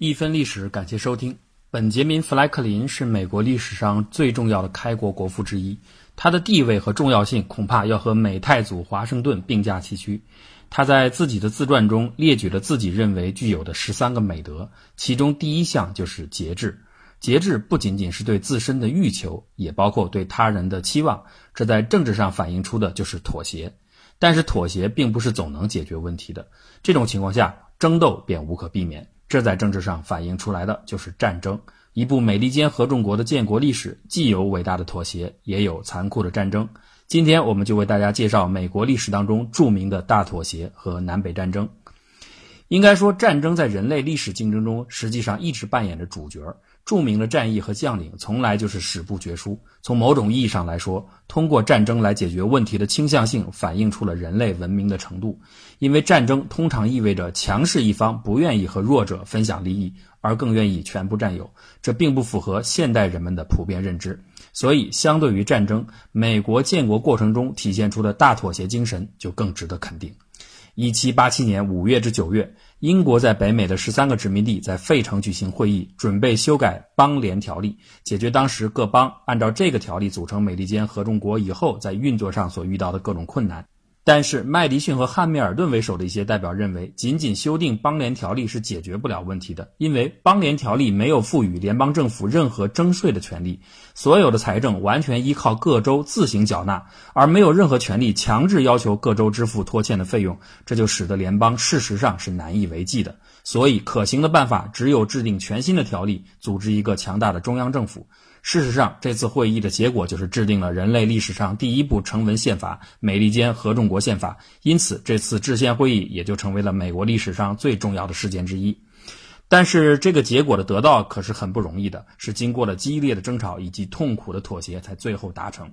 一分历史，感谢收听。本杰明·富莱克林是美国历史上最重要的开国国父之一，他的地位和重要性恐怕要和美太祖华盛顿并驾齐驱。他在自己的自传中列举了自己认为具有的十三个美德，其中第一项就是节制。节制不仅仅是对自身的欲求，也包括对他人的期望。这在政治上反映出的就是妥协。但是妥协并不是总能解决问题的，这种情况下争斗便无可避免。这在政治上反映出来的就是战争。一部美利坚合众国的建国历史，既有伟大的妥协，也有残酷的战争。今天，我们就为大家介绍美国历史当中著名的大妥协和南北战争。应该说，战争在人类历史竞争中，实际上一直扮演着主角。著名的战役和将领从来就是史不绝书。从某种意义上来说，通过战争来解决问题的倾向性，反映出了人类文明的程度。因为战争通常意味着强势一方不愿意和弱者分享利益，而更愿意全部占有，这并不符合现代人们的普遍认知。所以，相对于战争，美国建国过程中体现出的大妥协精神就更值得肯定。一七八七年五月至九月。英国在北美的十三个殖民地在费城举行会议，准备修改邦联条例，解决当时各邦按照这个条例组成美利坚合众国以后在运作上所遇到的各种困难。但是麦迪逊和汉密尔顿为首的一些代表认为，仅仅修订邦联条例是解决不了问题的，因为邦联条例没有赋予联邦政府任何征税的权利，所有的财政完全依靠各州自行缴纳，而没有任何权利强制要求各州支付拖欠的费用，这就使得联邦事实上是难以为继的。所以，可行的办法只有制定全新的条例，组织一个强大的中央政府。事实上，这次会议的结果就是制定了人类历史上第一部成文宪法——美利坚合众国宪法。因此，这次制宪会议也就成为了美国历史上最重要的事件之一。但是，这个结果的得到可是很不容易的，是经过了激烈的争吵以及痛苦的妥协才最后达成。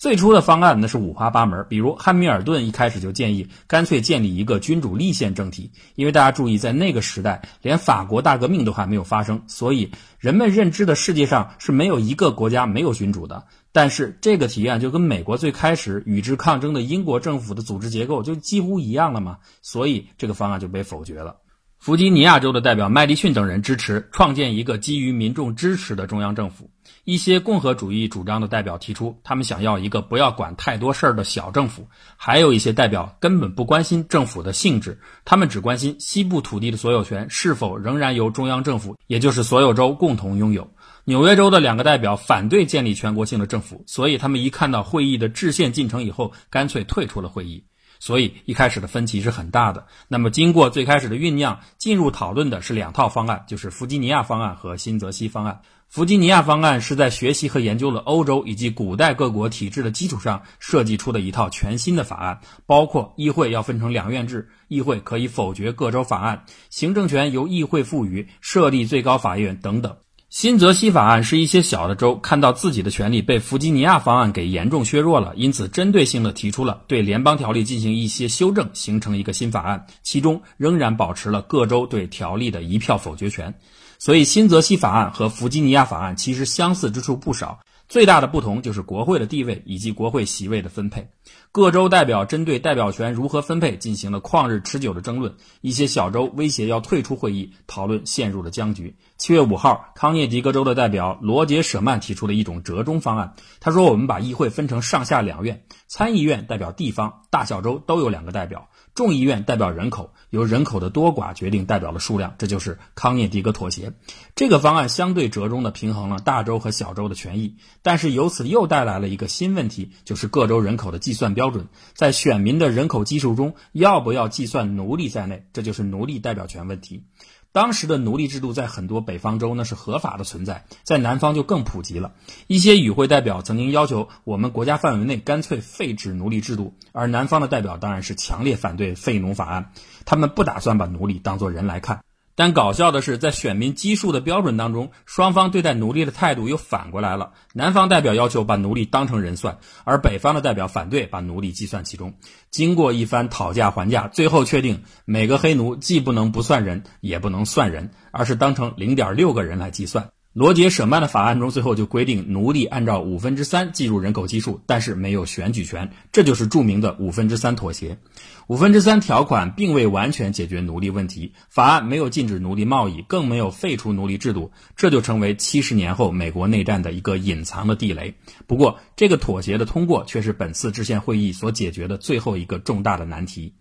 最初的方案那是五花八门，比如汉密尔顿一开始就建议干脆建立一个君主立宪政体，因为大家注意，在那个时代，连法国大革命都还没有发生，所以人们认知的世界上是没有一个国家没有君主的。但是这个提案就跟美国最开始与之抗争的英国政府的组织结构就几乎一样了嘛，所以这个方案就被否决了。弗吉尼亚州的代表麦迪逊等人支持创建一个基于民众支持的中央政府。一些共和主义主张的代表提出，他们想要一个不要管太多事儿的小政府。还有一些代表根本不关心政府的性质，他们只关心西部土地的所有权是否仍然由中央政府，也就是所有州共同拥有。纽约州的两个代表反对建立全国性的政府，所以他们一看到会议的制宪进程以后，干脆退出了会议。所以一开始的分歧是很大的。那么经过最开始的酝酿，进入讨论的是两套方案，就是弗吉尼亚方案和新泽西方案。弗吉尼亚方案是在学习和研究了欧洲以及古代各国体制的基础上设计出的一套全新的法案，包括议会要分成两院制，议会可以否决各州法案，行政权由议会赋予，设立最高法院等等。新泽西法案是一些小的州看到自己的权利被弗吉尼亚方案给严重削弱了，因此针对性的提出了对联邦条例进行一些修正，形成一个新法案，其中仍然保持了各州对条例的一票否决权。所以，新泽西法案和弗吉尼亚法案其实相似之处不少。最大的不同就是国会的地位以及国会席位的分配。各州代表针对代表权如何分配进行了旷日持久的争论。一些小州威胁要退出会议，讨论陷入了僵局。七月五号，康涅狄格州的代表罗杰·舍曼提出了一种折中方案。他说：“我们把议会分成上下两院，参议院代表地方，大小州都有两个代表；众议院代表人口，由人口的多寡决定代表的数量。”这就是康涅狄格妥协。这个方案相对折中的平衡了大州和小州的权益。但是由此又带来了一个新问题，就是各州人口的计算标准，在选民的人口基数中要不要计算奴隶在内，这就是奴隶代表权问题。当时的奴隶制度在很多北方州那是合法的存在，在南方就更普及了。一些与会代表曾经要求我们国家范围内干脆废止奴隶制度，而南方的代表当然是强烈反对废奴法案，他们不打算把奴隶当做人来看。但搞笑的是，在选民基数的标准当中，双方对待奴隶的态度又反过来了。南方代表要求把奴隶当成人算，而北方的代表反对把奴隶计算其中。经过一番讨价还价，最后确定每个黑奴既不能不算人，也不能算人，而是当成零点六个人来计算。罗杰·舍曼的法案中，最后就规定奴隶按照五分之三计入人口基数，但是没有选举权，这就是著名的五分之三妥协。五分之三条款并未完全解决奴隶问题，法案没有禁止奴隶贸易，更没有废除奴隶制度，这就成为七十年后美国内战的一个隐藏的地雷。不过，这个妥协的通过却是本次制宪会议所解决的最后一个重大的难题。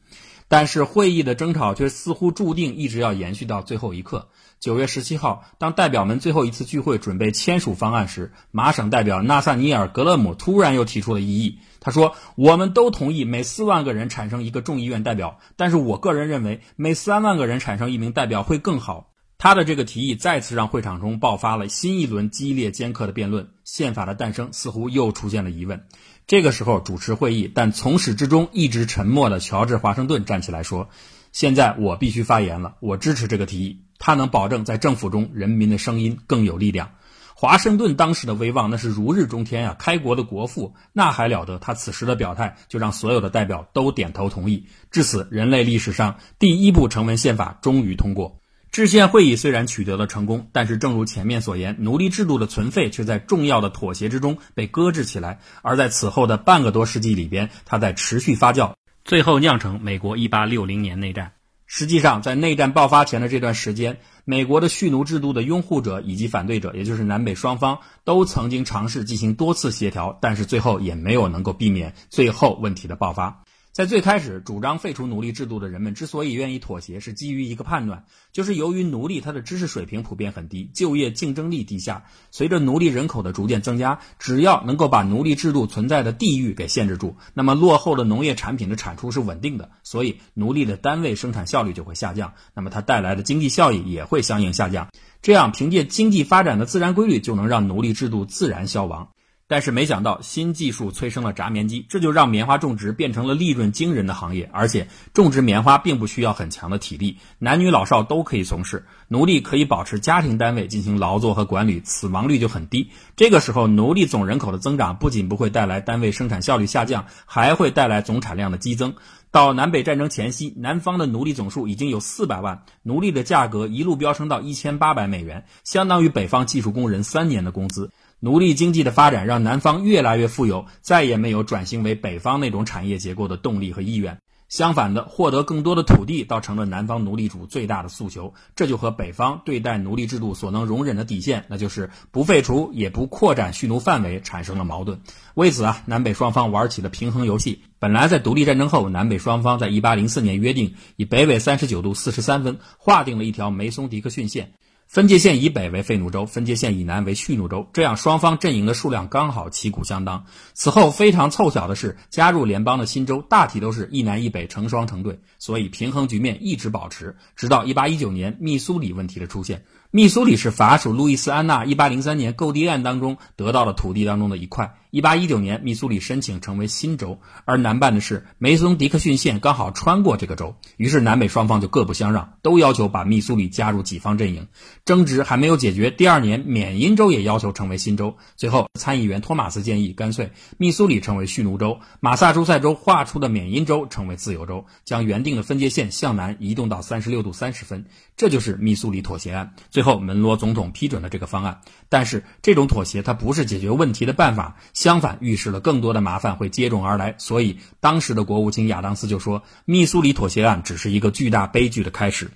但是会议的争吵却似乎注定一直要延续到最后一刻。九月十七号，当代表们最后一次聚会准备签署方案时，马省代表纳萨尼尔·格勒姆突然又提出了异议。他说：“我们都同意每四万个人产生一个众议院代表，但是我个人认为每三万个人产生一名代表会更好。”他的这个提议再次让会场中爆发了新一轮激烈尖刻的辩论。宪法的诞生似乎又出现了疑问。这个时候，主持会议但从始至终一直沉默的乔治·华盛顿站起来说：“现在我必须发言了，我支持这个提议。他能保证在政府中人民的声音更有力量。”华盛顿当时的威望那是如日中天啊！开国的国父那还了得？他此时的表态就让所有的代表都点头同意。至此，人类历史上第一部成文宪法终于通过。制宪会议虽然取得了成功，但是正如前面所言，奴隶制度的存废却在重要的妥协之中被搁置起来。而在此后的半个多世纪里边，它在持续发酵，最后酿成美国1860年内战。实际上，在内战爆发前的这段时间，美国的蓄奴制度的拥护者以及反对者，也就是南北双方，都曾经尝试进行多次协调，但是最后也没有能够避免最后问题的爆发。在最开始主张废除奴隶制度的人们之所以愿意妥协，是基于一个判断，就是由于奴隶他的知识水平普遍很低，就业竞争力低下。随着奴隶人口的逐渐增加，只要能够把奴隶制度存在的地域给限制住，那么落后的农业产品的产出是稳定的，所以奴隶的单位生产效率就会下降，那么它带来的经济效益也会相应下降。这样，凭借经济发展的自然规律，就能让奴隶制度自然消亡。但是没想到，新技术催生了轧棉机，这就让棉花种植变成了利润惊人的行业。而且，种植棉花并不需要很强的体力，男女老少都可以从事。奴隶可以保持家庭单位进行劳作和管理，死亡率就很低。这个时候，奴隶总人口的增长不仅不会带来单位生产效率下降，还会带来总产量的激增。到南北战争前夕，南方的奴隶总数已经有四百万，奴隶的价格一路飙升到一千八百美元，相当于北方技术工人三年的工资。奴隶经济的发展让南方越来越富有，再也没有转型为北方那种产业结构的动力和意愿。相反的，获得更多的土地倒成了南方奴隶主最大的诉求。这就和北方对待奴隶制度所能容忍的底线，那就是不废除也不扩展蓄奴范围，产生了矛盾。为此啊，南北双方玩起了平衡游戏。本来在独立战争后，南北双方在1804年约定，以北纬39度43分划定了一条梅松迪克逊线。分界线以北为废奴州，分界线以南为蓄奴州，这样双方阵营的数量刚好旗鼓相当。此后非常凑巧的是，加入联邦的新州大体都是一南一北成双成对，所以平衡局面一直保持，直到1819年密苏里问题的出现。密苏里是法属路易斯安那1803年购地案当中得到的土地当中的一块。1819年，密苏里申请成为新州，而南办的是梅松迪克逊线刚好穿过这个州，于是南北双方就各不相让，都要求把密苏里加入己方阵营。争执还没有解决，第二年缅因州也要求成为新州。最后，参议员托马斯建议，干脆密苏里成为蓄奴州，马萨诸塞州划出的缅因州成为自由州，将原定的分界线向南移动到36度30分。这就是密苏里妥协案。最最后，门罗总统批准了这个方案，但是这种妥协它不是解决问题的办法。相反，预示了更多的麻烦会接踵而来，所以当时的国务卿亚当斯就说：“密苏里妥协案只是一个巨大悲剧的开始。”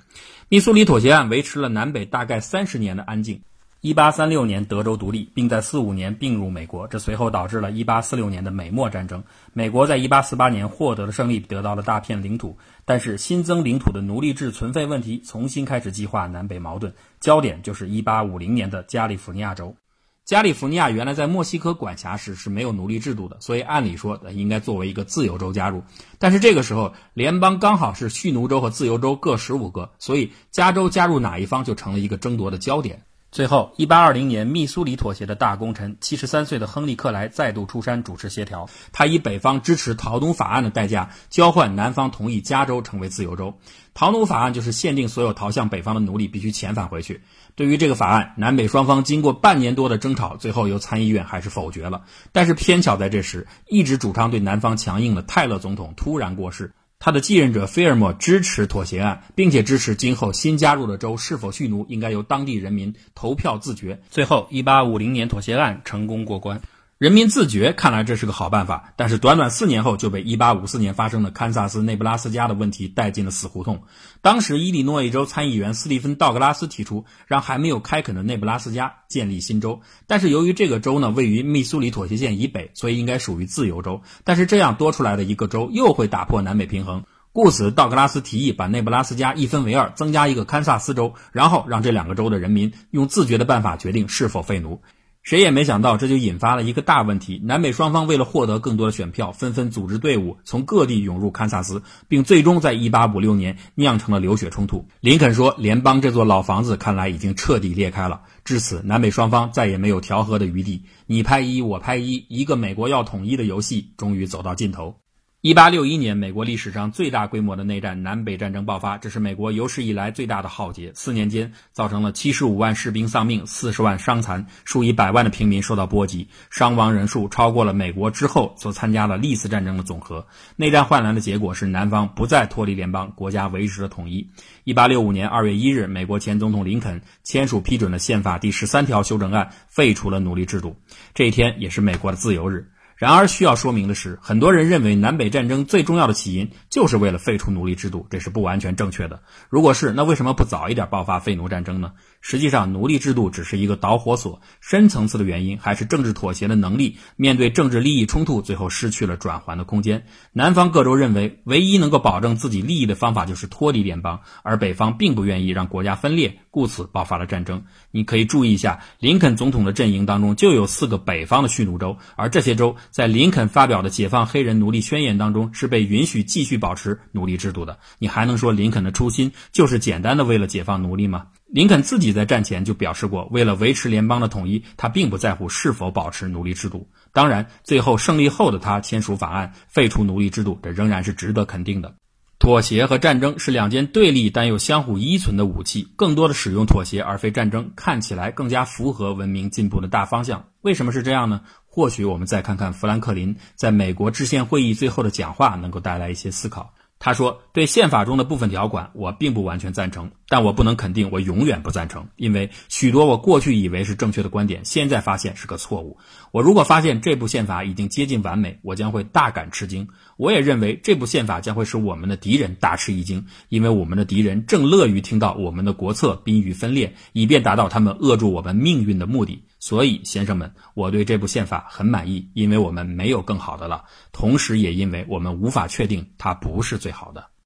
密苏里妥协案维持了南北大概三十年的安静。一八三六年，德州独立，并在四五年并入美国，这随后导致了一八四六年的美墨战争。美国在一八四八年获得了胜利，得到了大片领土，但是新增领土的奴隶制存废问题重新开始激化南北矛盾，焦点就是一八五零年的加利福尼亚州。加利福尼亚原来在墨西哥管辖时是没有奴隶制度的，所以按理说应该作为一个自由州加入。但是这个时候联邦刚好是蓄奴州和自由州各十五个，所以加州加入哪一方就成了一个争夺的焦点。最后，一八二零年密苏里妥协的大功臣，七十三岁的亨利·克莱再度出山主持协调。他以北方支持逃奴法案的代价，交换南方同意加州成为自由州。逃奴法案就是限定所有逃向北方的奴隶必须遣返回去。对于这个法案，南北双方经过半年多的争吵，最后由参议院还是否决了。但是偏巧在这时，一直主张对南方强硬的泰勒总统突然过世。他的继任者菲尔莫支持妥协案，并且支持今后新加入的州是否蓄奴应该由当地人民投票自决。最后一八五零年妥协案成功过关。人民自觉，看来这是个好办法，但是短短四年后就被1854年发生的堪萨斯内布拉斯加的问题带进了死胡同。当时，伊利诺伊州参议员斯蒂芬·道格拉斯提出，让还没有开垦的内布拉斯加建立新州，但是由于这个州呢位于密苏里妥协线以北，所以应该属于自由州。但是这样多出来的一个州又会打破南北平衡，故此道格拉斯提议把内布拉斯加一分为二，增加一个堪萨斯州，然后让这两个州的人民用自觉的办法决定是否废奴。谁也没想到，这就引发了一个大问题。南北双方为了获得更多的选票，纷纷组织队伍从各地涌入堪萨斯，并最终在1856年酿成了流血冲突。林肯说：“联邦这座老房子看来已经彻底裂开了。”至此，南北双方再也没有调和的余地。你拍一，我拍一，一个美国要统一的游戏终于走到尽头。一八六一年，美国历史上最大规模的内战——南北战争爆发，这是美国有史以来最大的浩劫。四年间，造成了七十五万士兵丧命，四十万伤残，数以百万的平民受到波及，伤亡人数超过了美国之后所参加的历次战争的总和。内战换来的结果是，南方不再脱离联邦，国家维持了统一。一八六五年二月一日，美国前总统林肯签署批准了宪法第十三条修正案，废除了奴隶制度。这一天也是美国的自由日。然而，需要说明的是，很多人认为南北战争最重要的起因就是为了废除奴隶制度，这是不完全正确的。如果是，那为什么不早一点爆发废奴战争呢？实际上，奴隶制度只是一个导火索，深层次的原因还是政治妥协的能力面对政治利益冲突，最后失去了转圜的空间。南方各州认为，唯一能够保证自己利益的方法就是脱离联邦，而北方并不愿意让国家分裂，故此爆发了战争。你可以注意一下，林肯总统的阵营当中就有四个北方的蓄奴州，而这些州在林肯发表的解放黑人奴隶宣言当中是被允许继续保持奴隶制度的。你还能说林肯的初心就是简单的为了解放奴隶吗？林肯自己在战前就表示过，为了维持联邦的统一，他并不在乎是否保持奴隶制度。当然，最后胜利后的他签署法案废除奴隶制度，这仍然是值得肯定的。妥协和战争是两件对立但又相互依存的武器，更多的使用妥协而非战争，看起来更加符合文明进步的大方向。为什么是这样呢？或许我们再看看富兰克林在美国制宪会议最后的讲话，能够带来一些思考。他说：“对宪法中的部分条款，我并不完全赞成，但我不能肯定我永远不赞成，因为许多我过去以为是正确的观点，现在发现是个错误。我如果发现这部宪法已经接近完美，我将会大感吃惊。我也认为这部宪法将会使我们的敌人大吃一惊，因为我们的敌人正乐于听到我们的国策濒于分裂，以便达到他们扼住我们命运的目的。”所以，先生们，我对这部宪法很满意，因为我们没有更好的了，同时也因为我们无法确定它不是最好的。